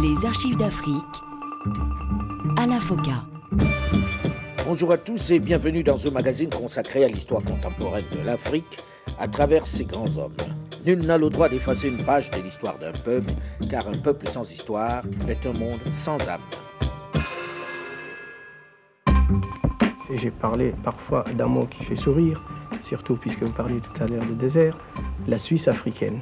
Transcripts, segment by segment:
Les archives d'Afrique. Alain Foka. Bonjour à tous et bienvenue dans ce magazine consacré à l'histoire contemporaine de l'Afrique à travers ses grands hommes. Nul n'a le droit d'effacer une page de l'histoire d'un peuple, car un peuple sans histoire est un monde sans âme. J'ai parlé parfois d'un mot qui fait sourire, surtout puisque vous parliez tout à l'heure de désert, la Suisse africaine.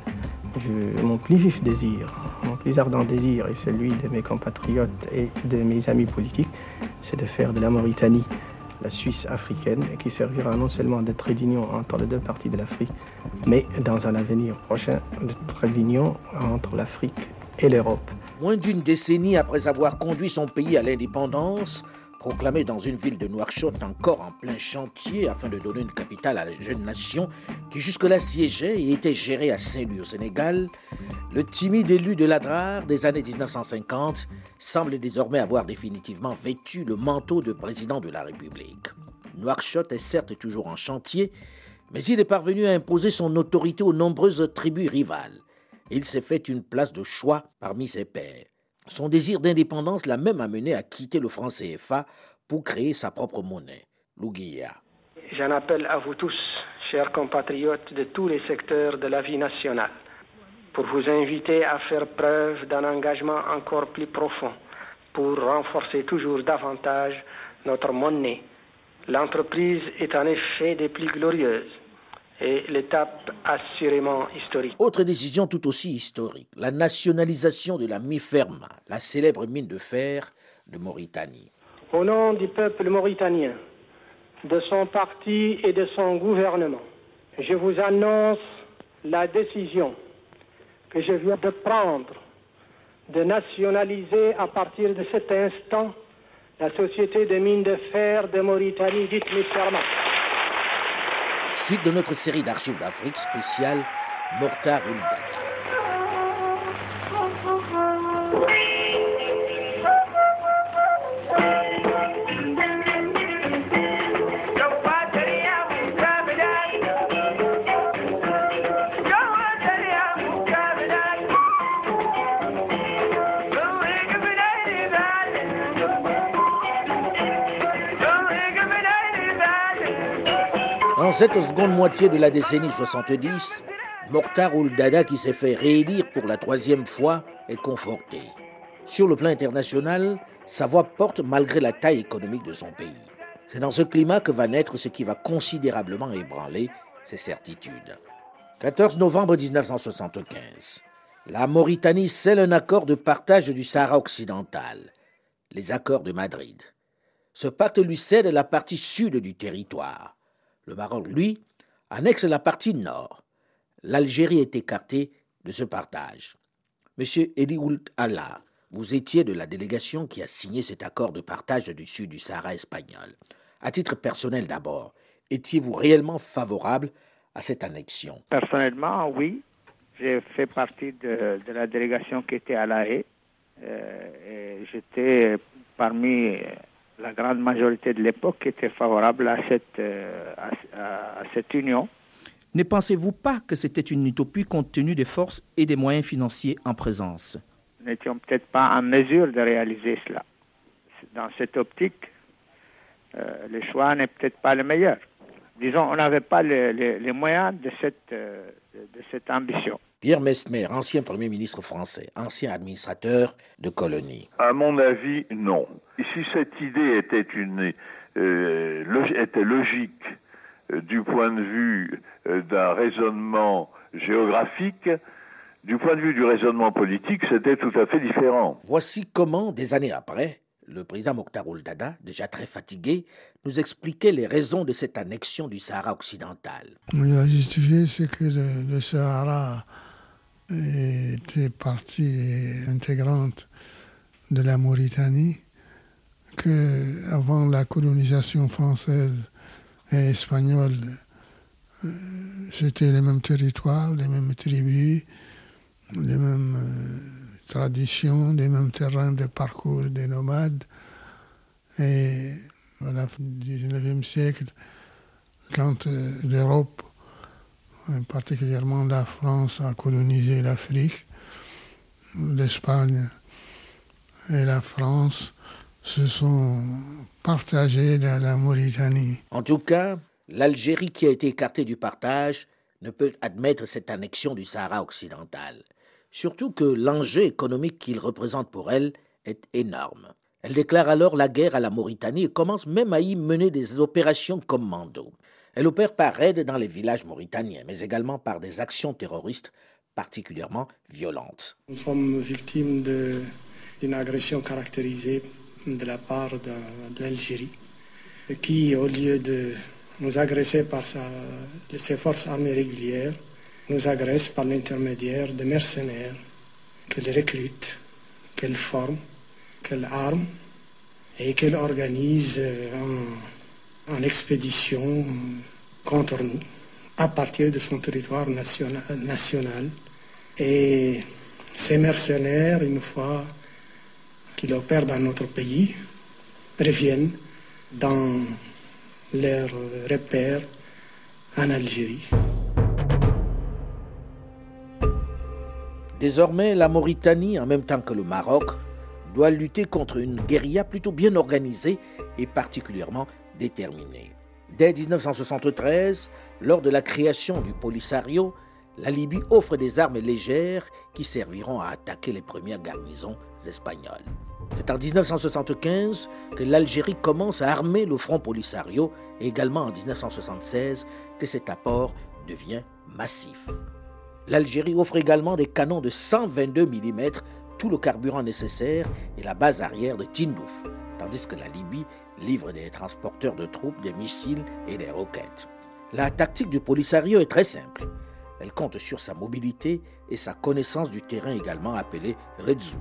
Mon plus vif désir, mon plus ardent désir et celui de mes compatriotes et de mes amis politiques, c'est de faire de la Mauritanie la Suisse africaine, qui servira non seulement de trait d'union entre les deux parties de l'Afrique, mais dans un avenir prochain, de trait d'union entre l'Afrique et l'Europe. Moins d'une décennie après avoir conduit son pays à l'indépendance, proclamé dans une ville de Nouakchott encore en plein chantier afin de donner une capitale à la jeune nation qui jusque-là siégeait et était gérée à Saint-Louis au Sénégal, le timide élu de l'Adrar des années 1950 semble désormais avoir définitivement vêtu le manteau de président de la République. Nouakchott est certes toujours en chantier, mais il est parvenu à imposer son autorité aux nombreuses tribus rivales. Il s'est fait une place de choix parmi ses pairs. Son désir d'indépendance l'a même amené à quitter le franc CFA pour créer sa propre monnaie, l'Ouguia. J'en appelle à vous tous, chers compatriotes de tous les secteurs de la vie nationale, pour vous inviter à faire preuve d'un engagement encore plus profond pour renforcer toujours davantage notre monnaie. L'entreprise est en effet des plus glorieuses et l'étape assurément historique. Autre décision tout aussi historique, la nationalisation de la MIFERMA, la célèbre mine de fer de Mauritanie. Au nom du peuple mauritanien, de son parti et de son gouvernement, je vous annonce la décision que je viens de prendre de nationaliser à partir de cet instant la société de mines de fer de Mauritanie dite MIFERMA. Suite de notre série d'archives d'Afrique spéciale Mokhtar Ouldada. Dans cette seconde moitié de la décennie 70, Mokhtar Ould-Dada, qui s'est fait réélire pour la troisième fois, est conforté. Sur le plan international, sa voix porte malgré la taille économique de son pays. C'est dans ce climat que va naître ce qui va considérablement ébranler ses certitudes. 14 novembre 1975. La Mauritanie scelle un accord de partage du Sahara occidental, les accords de Madrid. Ce pacte lui cède la partie sud du territoire. Le Maroc, lui, annexe la partie nord. L'Algérie est écartée de ce partage. Monsieur Ould Allah, vous étiez de la délégation qui a signé cet accord de partage du sud du Sahara espagnol. À titre personnel d'abord, étiez-vous réellement favorable à cette annexion? Personnellement, oui. J'ai fait partie de, la délégation qui était à La Haye. Euh, J'étais parmi la grande majorité de l'époque était favorable à cette, euh, à, cette union. Ne pensez-vous pas que c'était une utopie compte tenu des forces et des moyens financiers en présence? Nous n'étions peut-être pas en mesure de réaliser cela. Dans cette optique, euh, le choix n'est peut-être pas le meilleur. Disons, on n'avait pas les, moyens de cette, euh, de cette ambition. Pierre Mesmer, ancien Premier ministre français, ancien administrateur de colonies. À mon avis, non. Si cette idée était, une, euh, était logique euh, du point de vue euh, d'un raisonnement géographique, du point de vue du raisonnement politique, c'était tout à fait différent. Voici comment, des années après, le président Mokhtar Ould-Dada, déjà très fatigué, nous expliquait les raisons de cette annexion du Sahara occidental. Justifié, c'est que le Sahara était partie intégrante de la Mauritanie, que avant la colonisation française et espagnole, euh, c'était les mêmes territoires, les mêmes tribus, les mêmes euh, traditions, les mêmes terrains de parcours des nomades. Et à la fin du XIXe siècle, quand euh, l'Europe particulièrement la France a colonisé l'Afrique, l'Espagne et la France se sont partagés dans la Mauritanie. En tout cas, l'Algérie qui a été écartée du partage ne peut admettre cette annexion du Sahara occidental. Surtout que l'enjeu économique qu'il représente pour elle est énorme. Elle déclare alors la guerre à la Mauritanie et commence même à y mener des opérations commando. Elle opère par aide dans les villages mauritaniens, mais également par des actions terroristes particulièrement violentes. Nous sommes victimes d'une agression caractérisée de la part de, l'Algérie, qui, au lieu de nous agresser par ses forces armées régulières, nous agresse par l'intermédiaire de mercenaires qu'elle recrute, qu'elle forme, qu'elle arme et qu'elle organise en, en expédition contre nous à partir de son territoire national. Et ces mercenaires, une fois qu'ils opèrent dans notre pays, reviennent dans leurs repères en Algérie. Désormais, la Mauritanie, en même temps que le Maroc, doit lutter contre une guérilla plutôt bien organisée et particulièrement déterminée. Dès 1973, lors de la création du Polisario, la Libye offre des armes légères qui serviront à attaquer les premières garnisons espagnoles. C'est en 1975 que l'Algérie commence à armer le Front Polisario et également en 1976 que cet apport devient massif. L'Algérie offre également des canons de 122 mm, tout le carburant nécessaire et la base arrière de Tindouf, tandis que la Libye livre des transporteurs de troupes, des missiles et des roquettes. La tactique du Polisario est très simple. Elle compte sur sa mobilité et sa connaissance du terrain également appelée Redzu.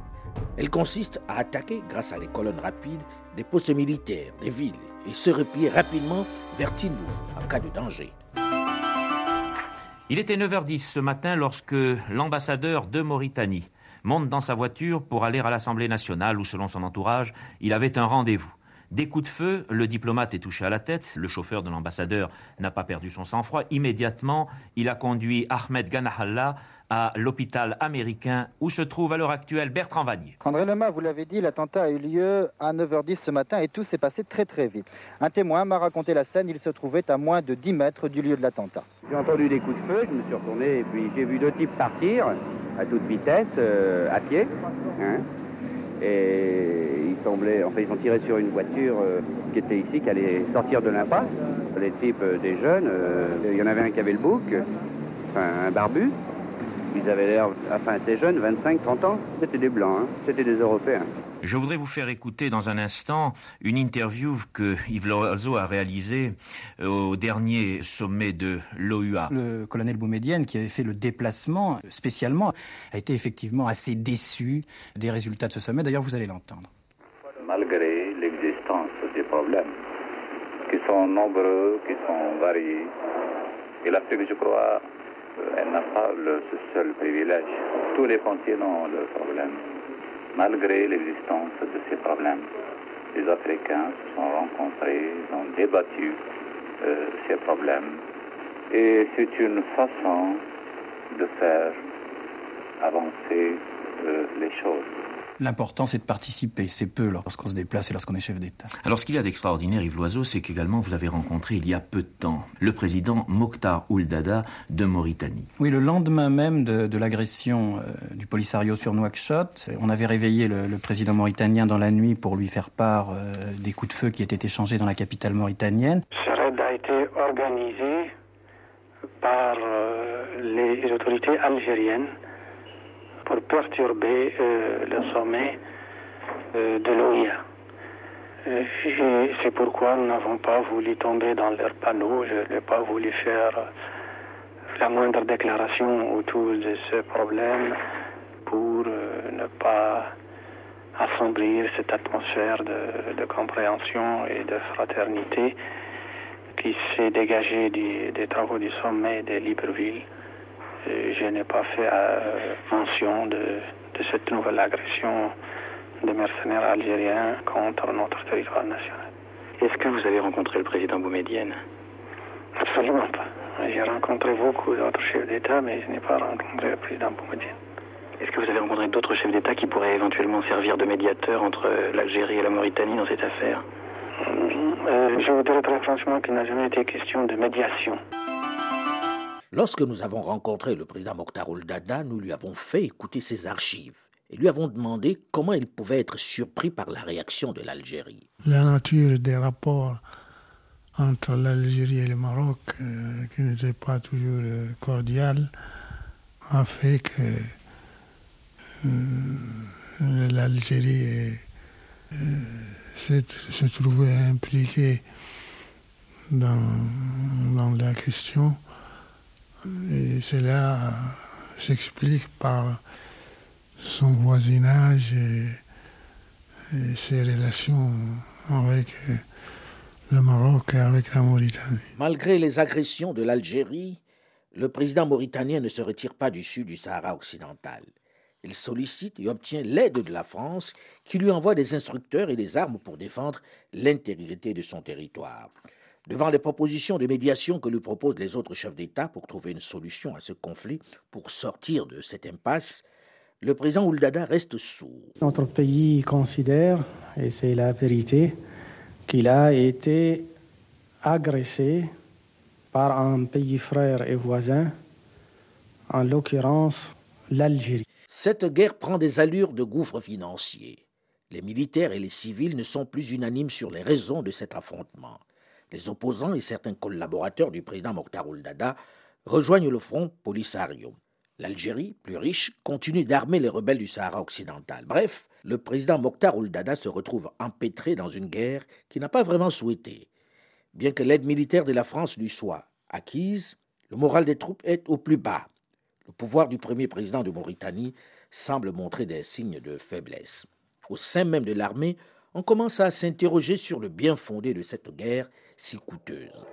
Elle consiste à attaquer, grâce à des colonnes rapides, des postes militaires, des villes et se replier rapidement vers Tindouf en cas de danger. Il était 9h10 ce matin lorsque l'ambassadeur de Mauritanie monte dans sa voiture pour aller à l'Assemblée nationale où, selon son entourage, il avait un rendez-vous. Des coups de feu, le diplomate est touché à la tête, le chauffeur de l'ambassadeur n'a pas perdu son sang-froid. Immédiatement, il a conduit Ahmed Ganahallah à l'hôpital américain où se trouve à l'heure actuelle Bertrand Vanier. André Lema, vous l'avez dit, l'attentat a eu lieu à 9h10 ce matin et tout s'est passé très très vite. Un témoin m'a raconté la scène, il se trouvait à moins de 10 mètres du lieu de l'attentat. J'ai entendu des coups de feu, je me suis retourné et puis j'ai vu deux types partir à toute vitesse, euh, à pied. Hein. Et ils semblaient, enfin ils ont tiré sur une voiture euh, qui était ici, qui allait sortir de l'impasse. Les types euh, des jeunes, il y en avait un qui avait le bouc, enfin un barbu, ils avaient l'air, enfin, assez jeunes, 25, 30 ans. C'était des Blancs, hein. c'était des Européens. Je voudrais vous faire écouter dans un instant une interview que Yves Loiseau a réalisée euh, au dernier sommet de l'OUA. Le colonel Boumedienne, qui avait fait le déplacement spécialement, a été effectivement assez déçu des résultats de ce sommet. D'ailleurs, vous allez l'entendre. Malgré l'existence des problèmes, qui sont nombreux, qui sont variés, et l'Afrique, je crois, elle n'a pas le, ce seul privilège. Tous les continents ont leurs problèmes. Malgré l'existence de ces problèmes, les Africains se sont rencontrés, ont débattu euh, ces problèmes. Et c'est une façon de faire avancer euh, les choses. L'important, c'est de participer. C'est peu lorsqu'on se déplace et lorsqu'on est chef d'État. Alors, ce qu'il y a d'extraordinaire, Yves Loiseau, c'est qu'également, vous avez rencontré il y a peu de temps le président Mokhtar Ouldada de Mauritanie. Oui, le lendemain même de, l'agression euh, du Polisario sur Nouakchott, on avait réveillé le, président mauritanien dans la nuit pour lui faire part euh, des coups de feu qui étaient échangés dans la capitale mauritanienne. Ce raid a été organisé par euh, les autorités algériennes pour perturber euh, le sommet euh, de l'OIA. Euh, c'est pourquoi nous n'avons pas voulu tomber dans leur panneau, je n'ai pas voulu faire la moindre déclaration autour de ce problème pour ne pas assombrir cette atmosphère de, de, compréhension et de fraternité qui s'est dégagée des travaux du sommet de Libreville je n'ai pas fait euh, mention de, cette nouvelle agression de mercenaires algériens contre notre territoire national. Est-ce que vous avez rencontré le président Boumedienne Absolument pas. J'ai rencontré beaucoup d'autres chefs d'État, mais je n'ai pas rencontré le président Boumedienne. Est-ce que vous avez rencontré d'autres chefs d'État qui pourraient éventuellement servir de médiateurs entre l'Algérie et la Mauritanie dans cette affaire? Euh, Je vous dirais très franchement qu'il n'a jamais été question de médiation. Lorsque nous avons rencontré le président Mokhtar Dada, nous lui avons fait écouter ses archives et lui avons demandé comment il pouvait être surpris par la réaction de l'Algérie. La nature des rapports entre l'Algérie et le Maroc, euh, qui n'était pas toujours euh, cordial, a fait que euh, l'Algérie se trouvait impliquée dans la question. Et cela s'explique par son voisinage et, ses relations avec le Maroc et avec la Mauritanie. Malgré les agressions de l'Algérie, le président mauritanien ne se retire pas du sud du Sahara occidental. Il sollicite et obtient l'aide de la France qui lui envoie des instructeurs et des armes pour défendre l'intégrité de son territoire. Devant les propositions de médiation que lui proposent les autres chefs d'État pour trouver une solution à ce conflit, pour sortir de cette impasse, le président Ouldada reste sourd. Notre pays considère, et c'est la vérité, qu'il a été agressé par un pays frère et voisin, en l'occurrence l'Algérie. Cette guerre prend des allures de gouffre financier. Les militaires et les civils ne sont plus unanimes sur les raisons de cet affrontement les opposants et certains collaborateurs du président Mokhtar Dada rejoignent le front Polisario. L'Algérie, plus riche, continue d'armer les rebelles du Sahara occidental. Bref, le président Mokhtar Dada se retrouve empêtré dans une guerre qu'il n'a pas vraiment souhaitée. Bien que l'aide militaire de la France lui soit acquise, le moral des troupes est au plus bas. Le pouvoir du premier président de Mauritanie semble montrer des signes de faiblesse. Au sein même de l'armée, on commence à s'interroger sur le bien fondé de cette guerre si coûteuse.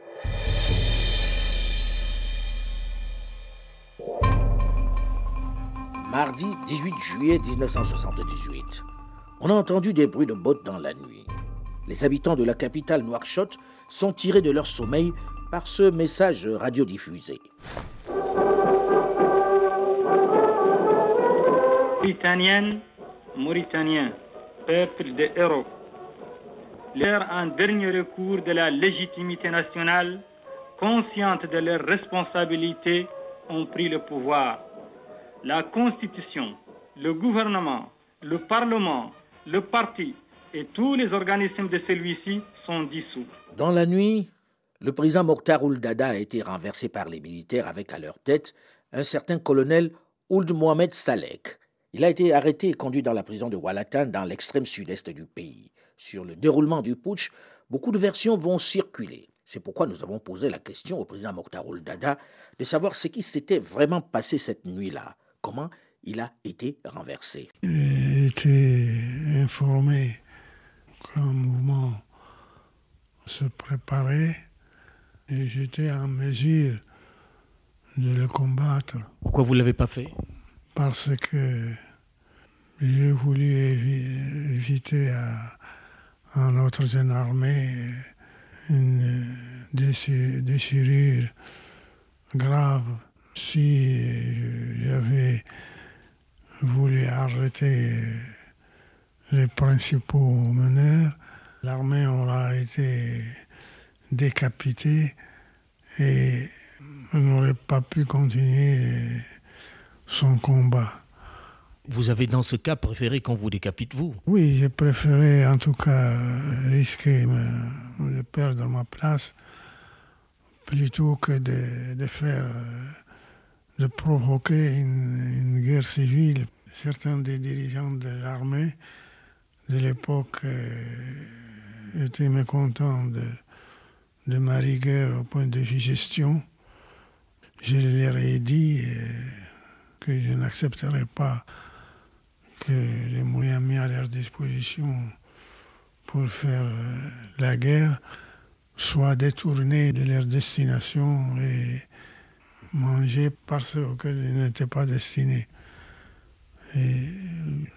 Mardi 18 juillet 1978. On a entendu des bruits de bottes dans la nuit. Les habitants de la capitale Nouakchott sont tirés de leur sommeil par ce message radiodiffusé. Leur un dernier recours de la légitimité nationale, consciente de leurs responsabilités, ont pris le pouvoir. La Constitution, le gouvernement, le Parlement, le parti et tous les organismes de celui-ci sont dissous. Dans la nuit, le président Mokhtar Ould-Dada a été renversé par les militaires avec à leur tête un certain colonel Ould Mohamed Salek. Il a été arrêté et conduit dans la prison de Walatan dans l'extrême sud-est du pays sur le déroulement du putsch, beaucoup de versions vont circuler. C'est pourquoi nous avons posé la question au président Mokhtar Dada de savoir ce qui s'était vraiment passé cette nuit-là, comment il a été renversé. J'ai été informé qu'un mouvement se préparait et j'étais en mesure de le combattre. Pourquoi vous ne l'avez pas fait? Parce que j'ai voulu éviter à en jeune armée une déchirure grave. Si j'avais voulu arrêter les principaux meneurs, l'armée aurait été décapitée et n'aurait pas pu continuer son combat. Vous avez dans ce cas préféré qu'on vous décapite vous Oui, j'ai préféré en tout cas risquer de perdre ma place plutôt que de, faire, de provoquer une, guerre civile. Certains des dirigeants de l'armée de l'époque euh, étaient mécontents de, de ma rigueur au point de vue gestion. Je leur ai dit euh, que je n'accepterais pas que les moyens mis à leur disposition pour faire euh, la guerre soient détournés de leur destination et mangés par ceux auxquels ils n'étaient pas destinés. Et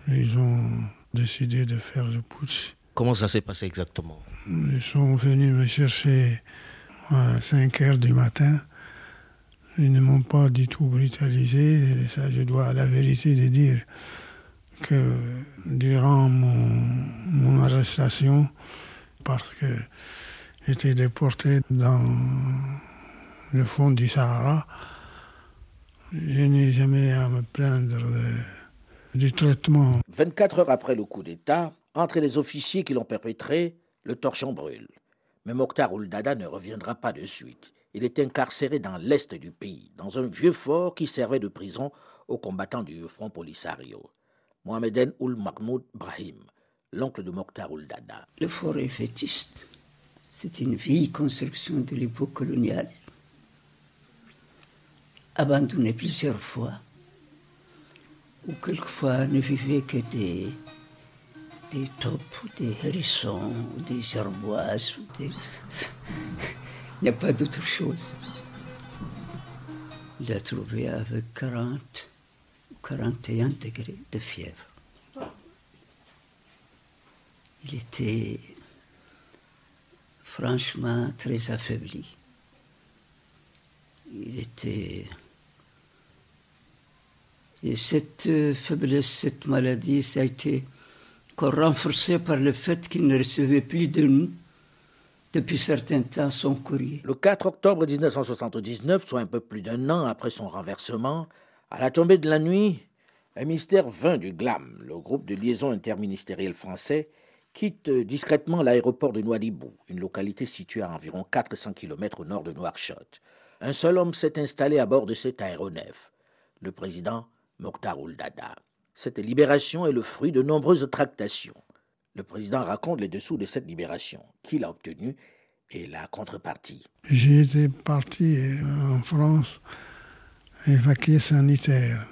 ils ont décidé de faire le putsch. Comment ça s'est passé exactement? Ils sont venus me chercher à 5 heures du matin. Ils ne m'ont pas du tout brutalisé. ça, je dois à la vérité de dire que durant mon, arrestation, parce que j'étais déporté dans le fond du Sahara, je n'ai jamais à me plaindre du traitement. 24 heures après le coup d'État, entre les officiers qui l'ont perpétré, le torchon brûle. Mais Mokhtar Ould-Dada ne reviendra pas de suite. Il est incarcéré dans l'est du pays, dans un vieux fort qui servait de prison aux combattants du Front Polisario. Mohameden Oul Mahmoud Brahim, l'oncle de Mokhtar Ould-Dada. Le fort est fétiste. C'est une vieille construction de l'époque coloniale, abandonnée plusieurs fois, où quelquefois ne vivaient que des, des taupes, des hérissons, des gerboises, des... Il n'y a pas d'autre chose. Il a trouvé avec 40 ou 41 degrés de fièvre. Il était franchement très affaibli. Il était... Et cette faiblesse, cette maladie, ça a été renforcée par le fait qu'il ne recevait plus de nous depuis certain temps son courrier. Le 4 octobre 1979, soit un peu plus d'un an après son renversement, à la tombée de la nuit, un mystère vint du GLAM, le groupe de liaison interministériel français, quitte discrètement l'aéroport de Nouadhibou, une localité située à environ 400 km au nord de Nouakchott. Un seul homme s'est installé à bord de cet aéronef, le président Mokhtar Ould-Dada. Cette libération est le fruit de nombreuses tractations. Le président raconte les dessous de cette libération, qu'il a obtenue et la contrepartie. J'ai été parti en France évacué sanitaire.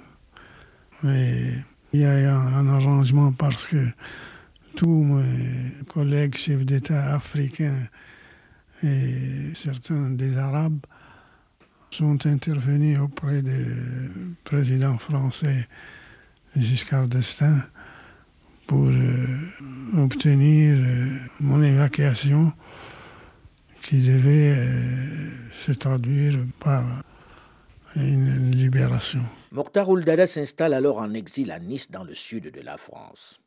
Il y a eu un arrangement parce que tous mes collègues chefs d'État africains et certains des Arabes sont intervenus auprès du président français Giscard d'Estaing pour euh, obtenir euh, mon évacuation qui devait euh, se traduire par une libération. Mokhtar Ouldada s'installe alors en exil à Nice dans le sud de la France.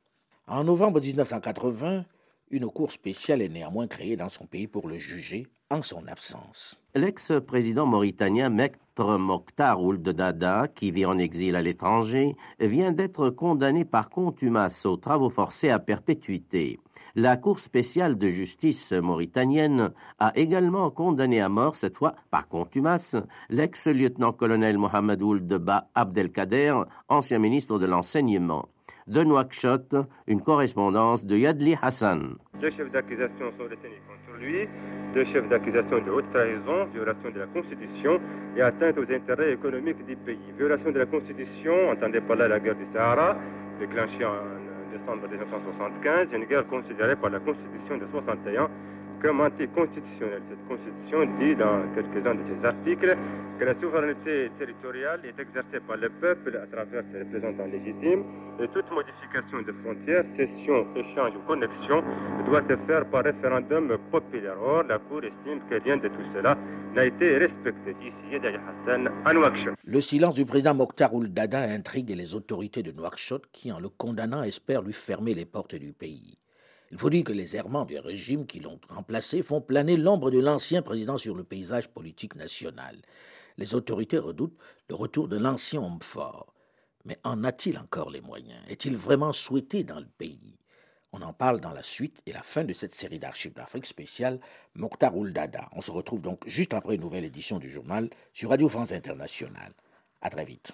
En novembre 1980, une cour spéciale est néanmoins créée dans son pays pour le juger en son absence. L'ex-président mauritanien Maître Mokhtar Ould Dada, qui vit en exil à l'étranger, vient d'être condamné par contumace aux travaux forcés à perpétuité. La Cour spéciale de justice mauritanienne a également condamné à mort, cette fois par contumace, l'ex-lieutenant-colonel Mohamed Ould Ba Abdelkader, ancien ministre de l'Enseignement de Nouakchott, une correspondance de Yadli Hassan. Deux chefs d'accusation sont retenus contre lui, deux chefs d'accusation de haute trahison, violation de la Constitution et atteinte aux intérêts économiques du pays. Violation de la Constitution, entendez par là la guerre du Sahara, déclenchée en décembre 1975, une guerre considérée par la Constitution de 61 comme anticonstitutionnelle. Cette constitution dit dans quelques-uns de ses articles que la souveraineté territoriale est exercée par le peuple à travers ses représentants légitimes et toute modification de frontières, cession, échange ou connexion doit se faire par référendum populaire. Or, la Cour estime que rien de tout cela n'a été respecté. Ici, Hassan à Nouakchott. Le silence du président Mokhtar Ould-Dada intrigue les autorités de Nouakchott qui, en le condamnant, espèrent lui fermer les portes du pays. Il faut dire que les errements du régime qui l'ont remplacé font planer l'ombre de l'ancien président sur le paysage politique national. Les autorités redoutent le retour de l'ancien homme fort. Mais en a-t-il encore les moyens? Est-il vraiment souhaité dans le pays? On en parle dans la suite et la fin de cette série d'archives d'Afrique spéciale Mokhtar Dada. On se retrouve donc juste après une nouvelle édition du journal sur Radio France Internationale. À très vite.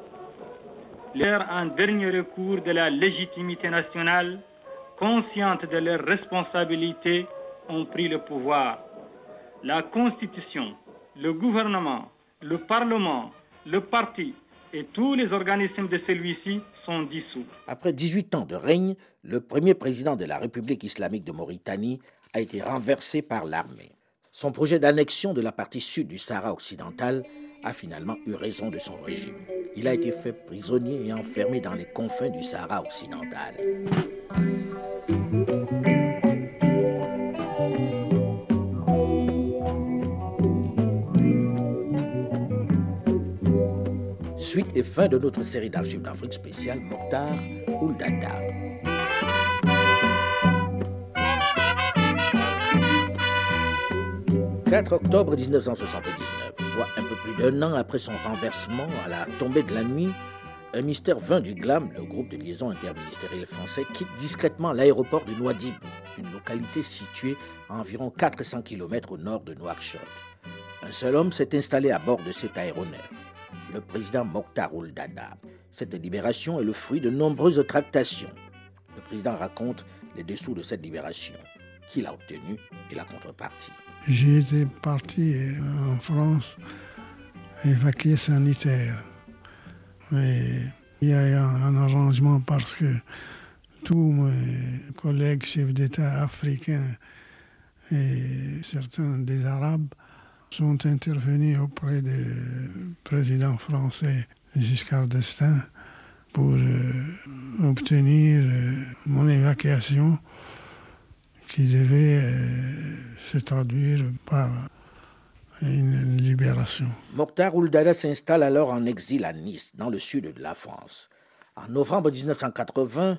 l'air en dernier recours de la légitimité nationale, consciente de leurs responsabilités, ont pris le pouvoir. La Constitution, le gouvernement, le Parlement, le parti et tous les organismes de celui-ci sont dissous. Après 18 ans de règne, le premier président de la République islamique de Mauritanie a été renversé par l'armée. Son projet d'annexion de la partie sud du Sahara occidental a finalement eu raison de son régime. Il a été fait prisonnier et enfermé dans les confins du Sahara occidental. Suite et fin de notre série d'archives d'Afrique spéciale Mokhtar Ouldada. 4 octobre 1979, soit un peu plus d'un an après son renversement à la tombée de la nuit, un mystère 20 du GLAM, le groupe de liaison interministériel français, quitte discrètement l'aéroport de Nouadhibou, une localité située à environ 400 km au nord de Nouakchott. Un seul homme s'est installé à bord de cet aéronef, le président Mokhtar Ould Dada. Cette libération est le fruit de nombreuses tractations. Le président raconte les dessous de cette libération, qu'il a obtenu et la contrepartie. J'ai été parti en France évacuer sanitaire. Il y a eu un, arrangement parce que tous mes collègues chefs d'État africains et certains des Arabes sont intervenus auprès du président français Giscard d'Estaing pour euh, obtenir euh, mon évacuation qui devait euh, se traduire par une libération. Mokhtar Ouldada s'installe alors en exil à Nice, dans le sud de la France. En novembre 1980,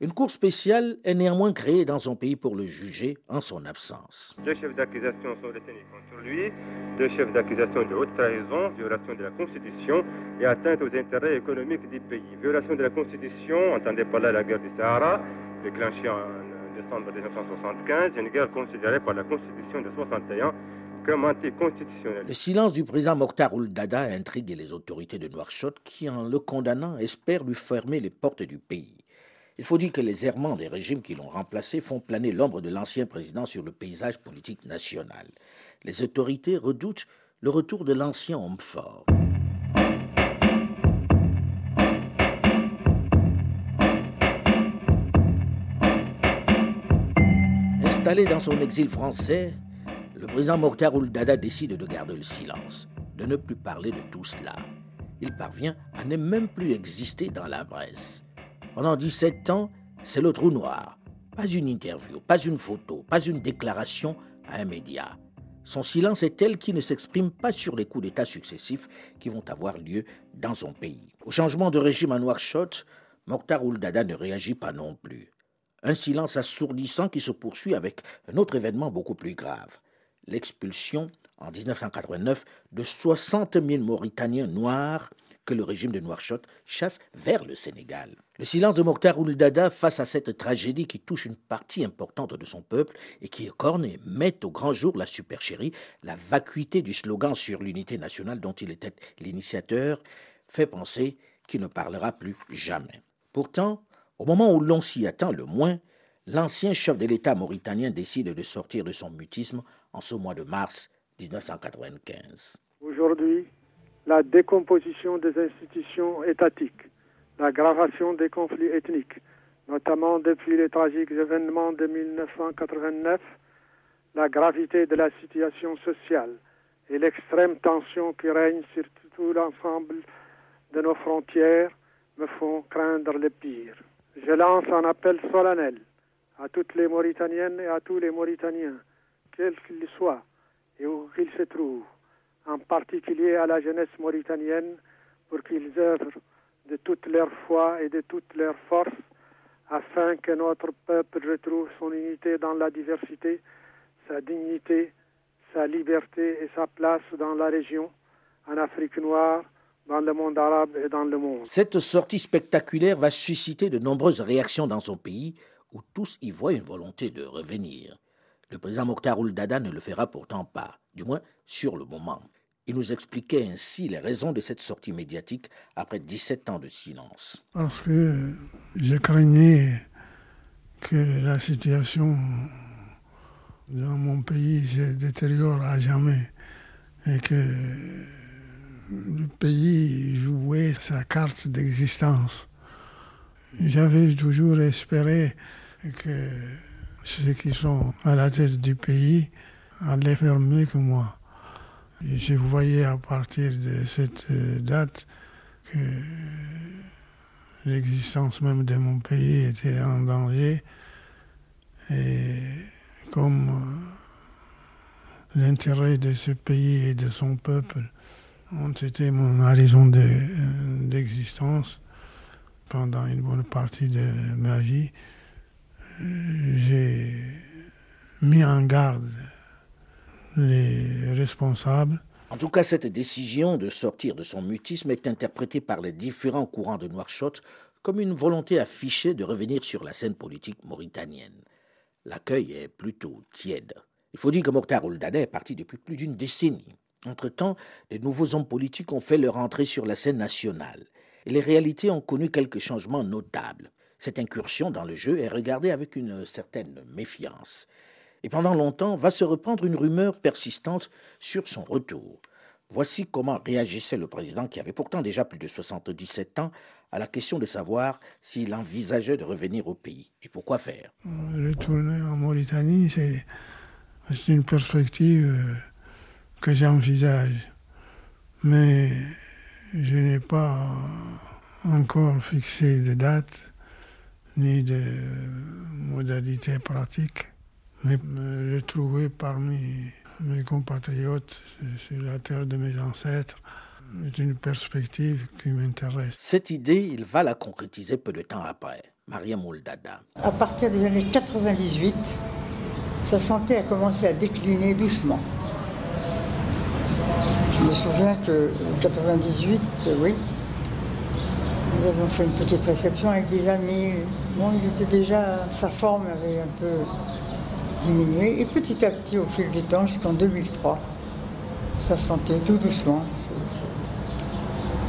une cour spéciale est néanmoins créée dans son pays pour le juger en son absence. Deux chefs d'accusation sont retenus contre lui, deux chefs d'accusation de haute trahison, violation de la Constitution et atteinte aux intérêts économiques du pays. Violation de la Constitution, entendez par là la guerre du Sahara, déclenchée en décembre 1975, une guerre considérée par la Constitution de 61 comme anticonstitutionnelle. Le silence du président Mokhtar Ould-Dada intrigue les autorités de Nouakchott qui, en le condamnant, espèrent lui fermer les portes du pays. Il faut dire que les errements des régimes qui l'ont remplacé font planer l'ombre de l'ancien président sur le paysage politique national. Les autorités redoutent le retour de l'ancien homme fort. Installé dans son exil français, le président Mokhtar Ould-Dada décide de garder le silence, de ne plus parler de tout cela. Il parvient à ne même plus exister dans la presse. Pendant 17 ans, c'est le trou noir. Pas une interview, pas une photo, pas une déclaration à un média. Son silence est tel qu'il ne s'exprime pas sur les coups d'État successifs qui vont avoir lieu dans son pays. Au changement de régime à Nouakchott, Mokhtar Ould-Dada ne réagit pas non plus. Un silence assourdissant qui se poursuit avec un autre événement beaucoup plus grave, l'expulsion en 1989 de 60 000 Mauritaniens noirs que le régime de Nouakchott chasse vers le Sénégal. Le silence de Mokhtar Ould-Dada face à cette tragédie qui touche une partie importante de son peuple et qui écorne et met au grand jour la supercherie, la vacuité du slogan sur l'unité nationale dont il était l'initiateur, fait penser qu'il ne parlera plus jamais. Pourtant, au moment où l'on s'y attend le moins, l'ancien chef de l'État mauritanien décide de sortir de son mutisme en ce mois de mars 1995. Aujourd'hui, la décomposition des institutions étatiques, l'aggravation des conflits ethniques, notamment depuis les tragiques événements de 1989, la gravité de la situation sociale et l'extrême tension qui règne sur tout l'ensemble de nos frontières me font craindre le pire. Je lance un appel solennel à toutes les Mauritaniennes et à tous les Mauritaniens, quels qu'ils soient et où qu'ils se trouvent, en particulier à la jeunesse mauritanienne, pour qu'ils œuvrent de toute leur foi et de toute leur force afin que notre peuple retrouve son unité dans la diversité, sa dignité, sa liberté et sa place dans la région, en Afrique noire, dans le monde arabe et dans le monde. Cette sortie spectaculaire va susciter de nombreuses réactions dans son pays, où tous y voient une volonté de revenir. Le président Mokhtar Ould-Dada ne le fera pourtant pas, du moins sur le moment. Il nous expliquait ainsi les raisons de cette sortie médiatique après 17 ans de silence. Parce que je craignais que la situation dans mon pays se détériore à jamais et que le pays jouait sa carte d'existence. J'avais toujours espéré que ceux qui sont à la tête du pays allaient faire mieux que moi. Je voyais à partir de cette date que l'existence même de mon pays était en danger et comme l'intérêt de ce pays et de son peuple ont été mon horizon d'existence pendant une bonne partie de ma vie, j'ai mis en garde les responsables. En tout cas, cette décision de sortir de son mutisme est interprétée par les différents courants de Nouakchott comme une volonté affichée de revenir sur la scène politique mauritanienne. L'accueil est plutôt tiède. Il faut dire que Mokhtar Ouldada est parti depuis plus d'une décennie. Entre-temps, les nouveaux hommes politiques ont fait leur entrée sur la scène nationale. Et les réalités ont connu quelques changements notables. Cette incursion dans le jeu est regardée avec une certaine méfiance. Et pendant longtemps va se reprendre une rumeur persistante sur son retour. Voici comment réagissait le président qui avait pourtant déjà plus de 77 ans à la question de savoir s'il envisageait de revenir au pays. Et pourquoi faire Retourner en Mauritanie, c'est une perspective euh, que j'envisage. Mais je n'ai pas encore fixé de date ni de modalités pratiques. Mais me retrouver parmi mes compatriotes sur la terre de mes ancêtres est une perspective qui m'intéresse. Cette idée, il va la concrétiser peu de temps après. Maria Mouldada. À partir des années 98, sa santé a commencé à décliner doucement. Je me souviens que 98, oui, nous avions fait une petite réception avec des amis. Bon, il était déjà, sa forme avait un peu diminué. Et petit à petit, au fil du temps, jusqu'en 2003, sa santé, tout doucement,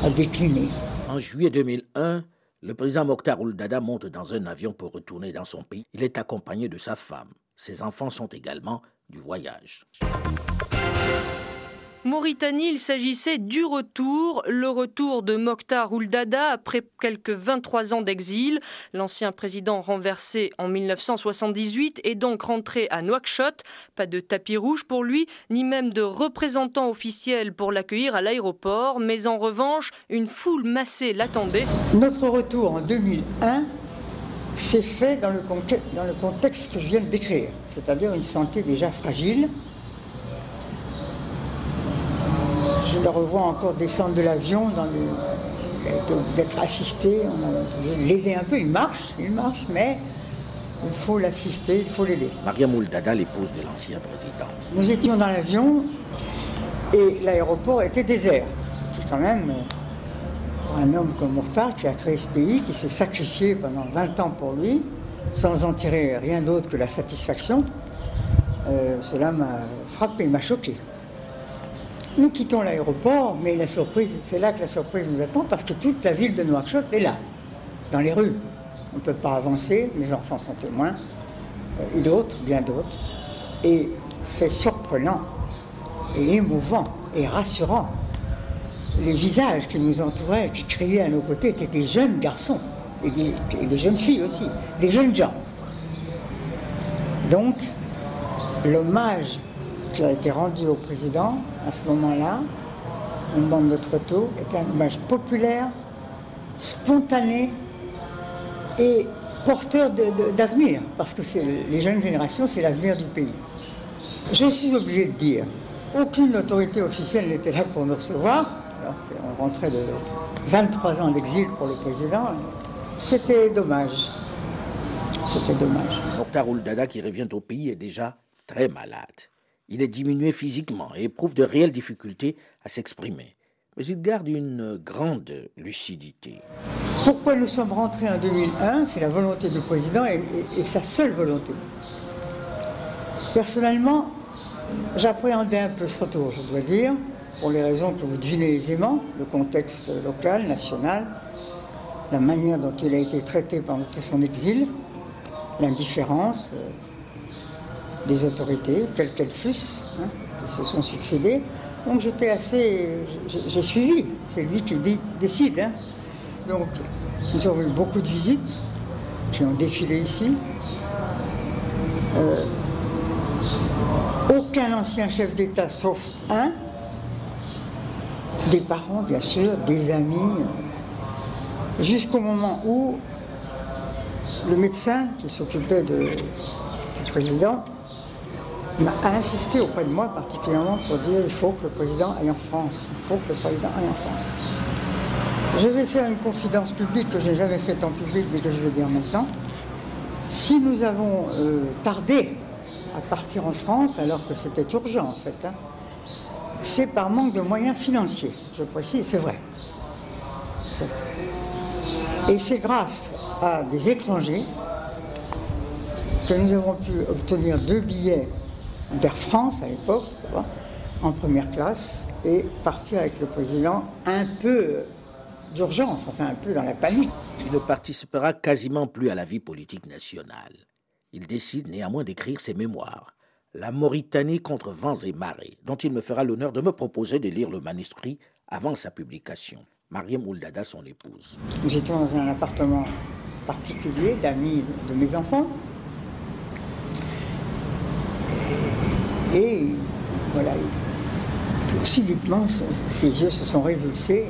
a décliné. En juillet 2001, le président Mokhtar Ouldada monte dans un avion pour retourner dans son pays. Il est accompagné de sa femme. Ses enfants sont également du voyage. Mauritanie, il s'agissait du retour, le retour de Mokhtar Ouldada après quelques 23 ans d'exil. L'ancien président renversé en 1978 est donc rentré à Nouakchott. Pas de tapis rouge pour lui, ni même de représentant officiel pour l'accueillir à l'aéroport, mais en revanche, une foule massée l'attendait. Notre retour en 2001 s'est fait dans le, dans le contexte que je viens de décrire, c'est-à-dire une santé déjà fragile je le revois encore descendre de l'avion, d'être assisté, on a l'aider un peu, il marche, il marche, mais il faut l'assister, il faut l'aider. Maria Mouldada, l'épouse de l'ancien président. Nous étions dans l'avion et l'aéroport était désert. C'est quand même pour un homme comme Mourtar qui a créé ce pays, qui s'est sacrifié pendant 20 ans pour lui, sans en tirer rien d'autre que la satisfaction, euh, cela m'a frappé, m'a choqué. Nous quittons l'aéroport, mais la surprise, c'est là que la surprise nous attend, parce que toute la ville de Nouakchott est là, dans les rues. On ne peut pas avancer, mes enfants sont témoins, euh, et d'autres, bien d'autres. Et fait surprenant, et émouvant, et rassurant. Les visages qui nous entouraient, qui criaient à nos côtés, étaient des jeunes garçons, et des, et des jeunes filles aussi, des jeunes gens. Donc, l'hommage qui a été rendu au président à ce moment-là, au moment de retour, est un hommage populaire, spontané et porteur d'avenir, parce que les jeunes générations, c'est l'avenir du pays. Je suis obligé de dire, aucune autorité officielle n'était là pour nous recevoir, alors qu'on rentrait de 23 ans d'exil pour le président. C'était dommage. C'était dommage. Mokhtar Dada, qui revient au pays, est déjà très malade. Il est diminué physiquement et éprouve de réelles difficultés à s'exprimer. Mais il garde une grande lucidité. Pourquoi nous sommes rentrés en 2001 C'est la volonté du président et, sa seule volonté. Personnellement, j'appréhendais un peu ce retour, je dois dire. pour les raisons que vous devinez aisément, le contexte local, national, la manière dont il a été traité pendant tout son exil, l'indifférence euh, des autorités, quelles qu'elles fussent, hein, qui se sont succédées. Donc j'étais assez. J'ai suivi, c'est lui qui décide. Hein. Donc nous avons eu beaucoup de visites qui ont défilé ici. Euh, aucun ancien chef d'État, sauf un, des parents bien sûr, des amis, jusqu'au moment où le médecin qui s'occupait du président m'a insisté auprès de moi particulièrement pour dire il faut que le président aille en France, il faut que le président aille en France. Je vais faire une confidence publique que je n'ai jamais faite en public mais que je vais dire maintenant. Si nous avons euh, tardé à partir en France alors que c'était urgent en fait, hein, c'est par manque de moyens financiers, je précise, c'est vrai. Et c'est grâce à des étrangers que nous avons pu obtenir deux billets vers France à l'époque, en première classe, et partir avec le président un peu d'urgence, enfin un peu dans la panique. Il ne participera quasiment plus à la vie politique nationale. Il décide néanmoins d'écrire ses mémoires, La Mauritanie contre vents et marées, dont il me fera l'honneur de me proposer de lire le manuscrit avant sa publication. Mariam Ouldada, son épouse. J'étais dans un appartement particulier d'amis de mes enfants. Et, voilà, tout subitement, ses yeux se sont révulsés.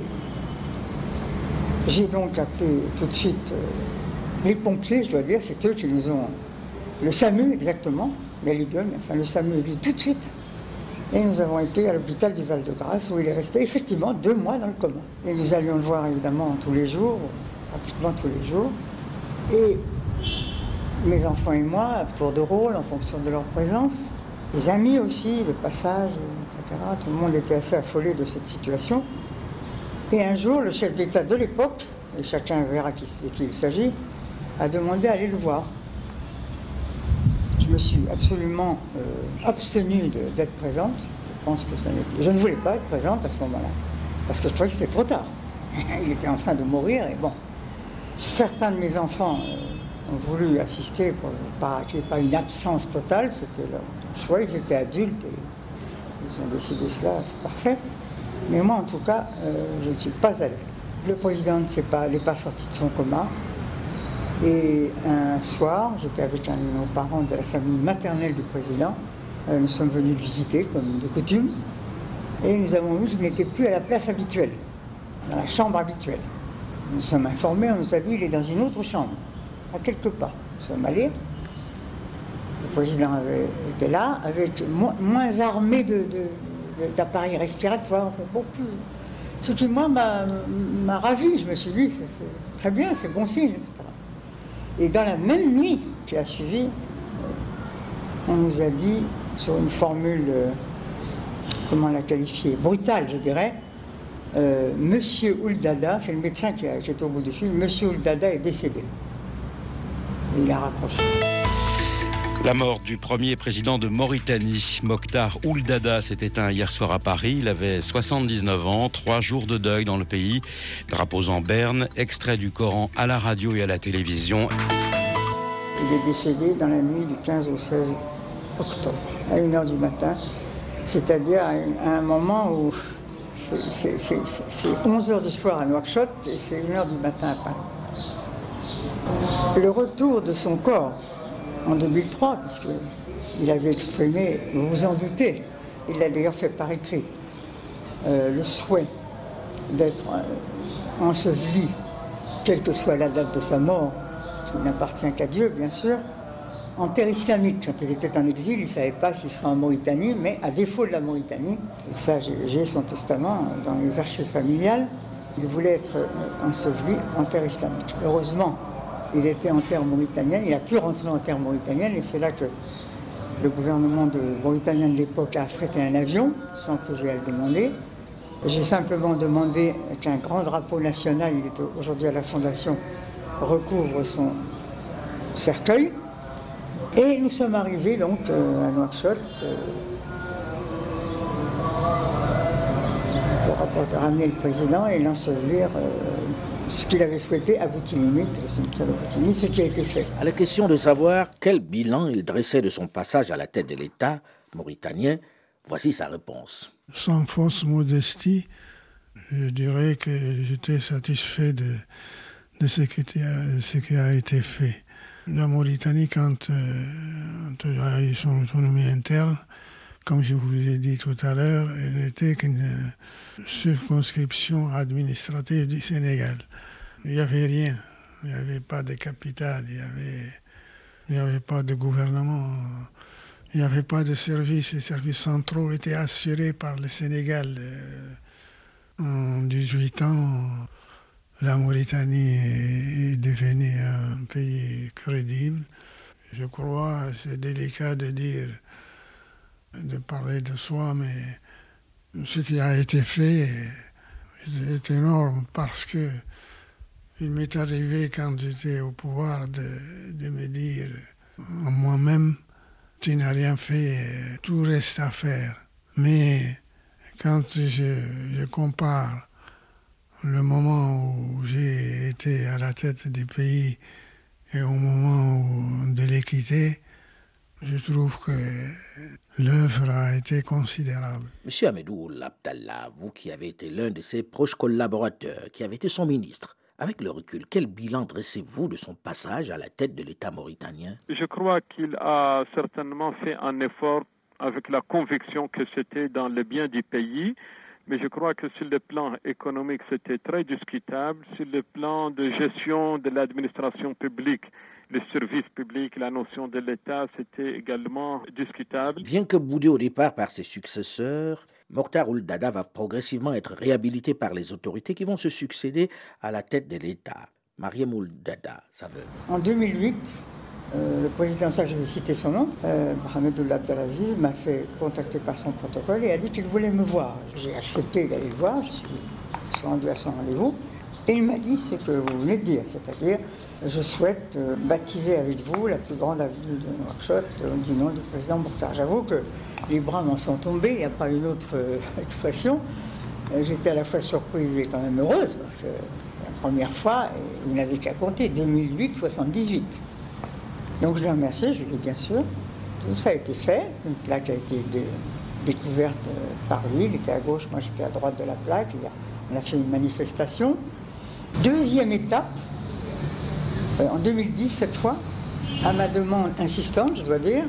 J'ai donc appelé tout de suite euh, les pompiers, je dois dire, c'est eux qui nous ont. Le SAMU, exactement, mais les deux, enfin le SAMU venu tout de suite. Et nous avons été à l'hôpital du Val-de-Grâce où il est resté effectivement deux mois dans le coma. Et nous allions le voir évidemment tous les jours, pratiquement tous les jours. Et mes enfants et moi, à tour de rôle, en fonction de leur présence, les amis aussi, le passage, etc. Tout le monde était assez affolé de cette situation. Et un jour, le chef d'État de l'époque, et chacun verra de qui il s'agit, a demandé à aller le voir je me suis absolument euh, abstenue d'être présente. Je pense que Je ne voulais pas être présente à ce moment-là, parce que je trouvais que c'était trop tard. Il était en train de mourir, et bon. Certains de mes enfants euh, ont voulu assister pour ait pas une absence totale, c'était leur choix, ils étaient adultes, et ils ont décidé cela, c'est parfait. Mais moi, en tout cas, euh, je ne suis pas allée. Le président ne pas, n'est pas sorti de son coma. Et un soir, j'étais avec un de nos parents de la famille maternelle du président. Euh, nous sommes venus le visiter, comme de coutume. Et nous avons vu qu'il n'était plus à la place habituelle, dans la chambre habituelle. Nous sommes informés, on nous a dit qu'il est dans une autre chambre, à quelques pas. Nous sommes allés. Le président était là, avec moins, armé d'appareils respiratoires, beaucoup plus. Ce qui, moi, m'a ravi. Je me suis dit, c'est très bien, c'est bon signe, etc. Et dans la même nuit qui a suivi, on nous a dit, sur une formule, euh, comment la qualifier, brutale, je dirais, euh, Monsieur Ouldada, c'est le médecin qui, était au bout du fil, Monsieur Ouldada est décédé. Il a raccroché. La mort du premier président de Mauritanie, Mokhtar Ouldada, s'est éteint hier soir à Paris. Il avait 79 ans, trois jours de deuil dans le pays. Drapeaux en berne, extrait du Coran à la radio et à la télévision. Il est décédé dans la nuit du 15 au 16 octobre, à 1h du matin, c'est-à-dire à un moment où c'est 11h du soir à Nouakchott et c'est 1h du matin à Paris. Le retour de son corps en 2003, puisqu'il avait exprimé, vous vous en doutez, il l'a d'ailleurs fait par écrit, euh, le souhait d'être euh, enseveli, quelle que soit la date de sa mort, qui n'appartient qu'à Dieu, bien sûr, en terre islamique. Quand il était en exil, il ne savait pas s'il serait en Mauritanie, mais à défaut de la Mauritanie, et ça j'ai son testament dans les archives familiales, il voulait être euh, enseveli en terre islamique. Heureusement, il était en terre mauritanienne, il a pu rentrer en terre mauritanienne et c'est là que le gouvernement mauritanien de l'époque a affrété un avion sans que j'aie à le demander. J'ai simplement demandé qu'un grand drapeau national, il est aujourd'hui à la Fondation, recouvre son cercueil. Et nous sommes arrivés donc euh, à Nouakchott. Euh, de ramener le président et l'ensevelir euh, ce qu'il avait souhaité à Boutinimite, ce qui a été fait. À la question de savoir quel bilan il dressait de son passage à la tête de l'État mauritanien, voici sa réponse. Sans fausse modestie, je dirais que j'étais satisfait de, de ce, qui a, ce, qui a, été fait. La Mauritanie, quand, euh, a eu son autonomie interne, comme je vous l'ai dit tout à l'heure, elle n'était qu'une circonscription administrative du Sénégal. Il n'y avait rien. Il n'y avait pas de capitale, il n'y avait, avait pas de gouvernement, il n'y avait pas de services. Les services centraux étaient assurés par le Sénégal. Euh, en 18 ans, la Mauritanie est devenue un pays crédible. Je crois, c'est délicat de dire de parler de soi, mais ce qui a été fait est énorme parce que il m'est arrivé quand j'étais au pouvoir de, me dire moi-même, tu n'as rien fait, tout reste à faire. Mais quand je, je compare le moment où j'ai été à la tête du pays et au moment où de l'équité, je trouve que l'œuvre a été considérable. Monsieur Amedou Abdallah, vous qui avez été l'un de ses proches collaborateurs, qui avez été son ministre, avec le recul, quel bilan dressez-vous de son passage à la tête de l'État mauritanien? Je crois qu'il a certainement fait un effort avec la conviction que c'était dans le bien du pays, mais je crois que sur le plan économique, c'était très discutable. Sur le plan de gestion de l'administration publique, le service public, la notion de l'État, c'était également discutable. Bien que boudé au départ par ses successeurs, Mokhtar Ould-Dada va progressivement être réhabilité par les autorités qui vont se succéder à la tête de l'État. Mariam Ould-Dada, sa veuve. En 2008, euh, le président, ça je vais citer son nom, euh, Mohamed Abdelaziz, m'a fait contacter par son protocole et a dit qu'il voulait me voir. J'ai accepté d'aller le voir, je suis, je suis rendu à son rendez-vous. Et il m'a dit ce que vous venez de dire, c'est-à-dire je souhaite euh, baptiser avec vous la plus grande avenue de Nouakchott euh, du nom du président Mourtar. J'avoue que les bras m'en sont tombés, il n'y a pas une autre euh, expression. J'étais à la fois surprise et quand même heureuse parce que c'est la première fois et vous n'avez qu'à compter 2008-78. Donc je l'ai remercié, je lui ai dit bien sûr. Tout ça a été fait, une plaque a été découverte par lui, il était à gauche, moi j'étais à droite de la plaque, on a fait une manifestation. Deuxième étape, euh, en 2010 cette fois, à ma demande insistante, je dois dire,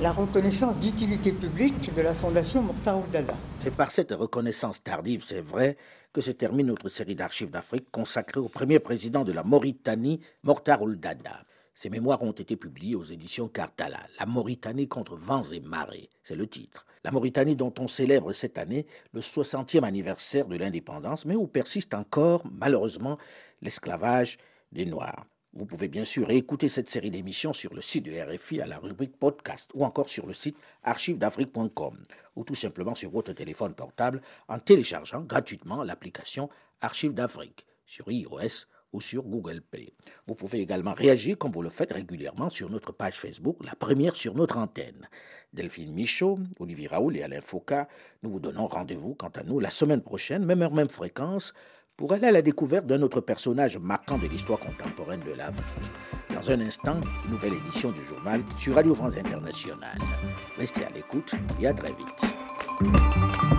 la reconnaissance d'utilité publique de la Fondation Mokhtar Ould-Dada. C'est par cette reconnaissance tardive, c'est vrai, que se termine notre série d'archives d'Afrique consacrée au premier président de la Mauritanie, Mokhtar Ould-Dada. Ces mémoires ont été publiées aux éditions Cartala. La Mauritanie contre vents et marées, c'est le titre. La Mauritanie dont on célèbre cette année le 60e anniversaire de l'indépendance, mais où persiste encore, malheureusement, l'esclavage des Noirs. Vous pouvez bien sûr écouter cette série d'émissions sur le site de RFI à la rubrique podcast ou encore sur le site archivedafrique.com ou tout simplement sur votre téléphone portable en téléchargeant gratuitement l'application Archives d'Afrique sur iOS ou sur Google Play. Vous pouvez également réagir comme vous le faites régulièrement sur notre page Facebook, la première sur notre antenne. Delphine Michaud, Olivier Raoul et Alain Foucault, nous vous donnons rendez-vous quant à nous la semaine prochaine, même heure, même fréquence, pour aller à la découverte d'un autre personnage marquant de l'histoire contemporaine de l'Afrique. Dans un instant, nouvelle édition du journal sur Radio France Internationale. Restez à l'écoute et à très vite.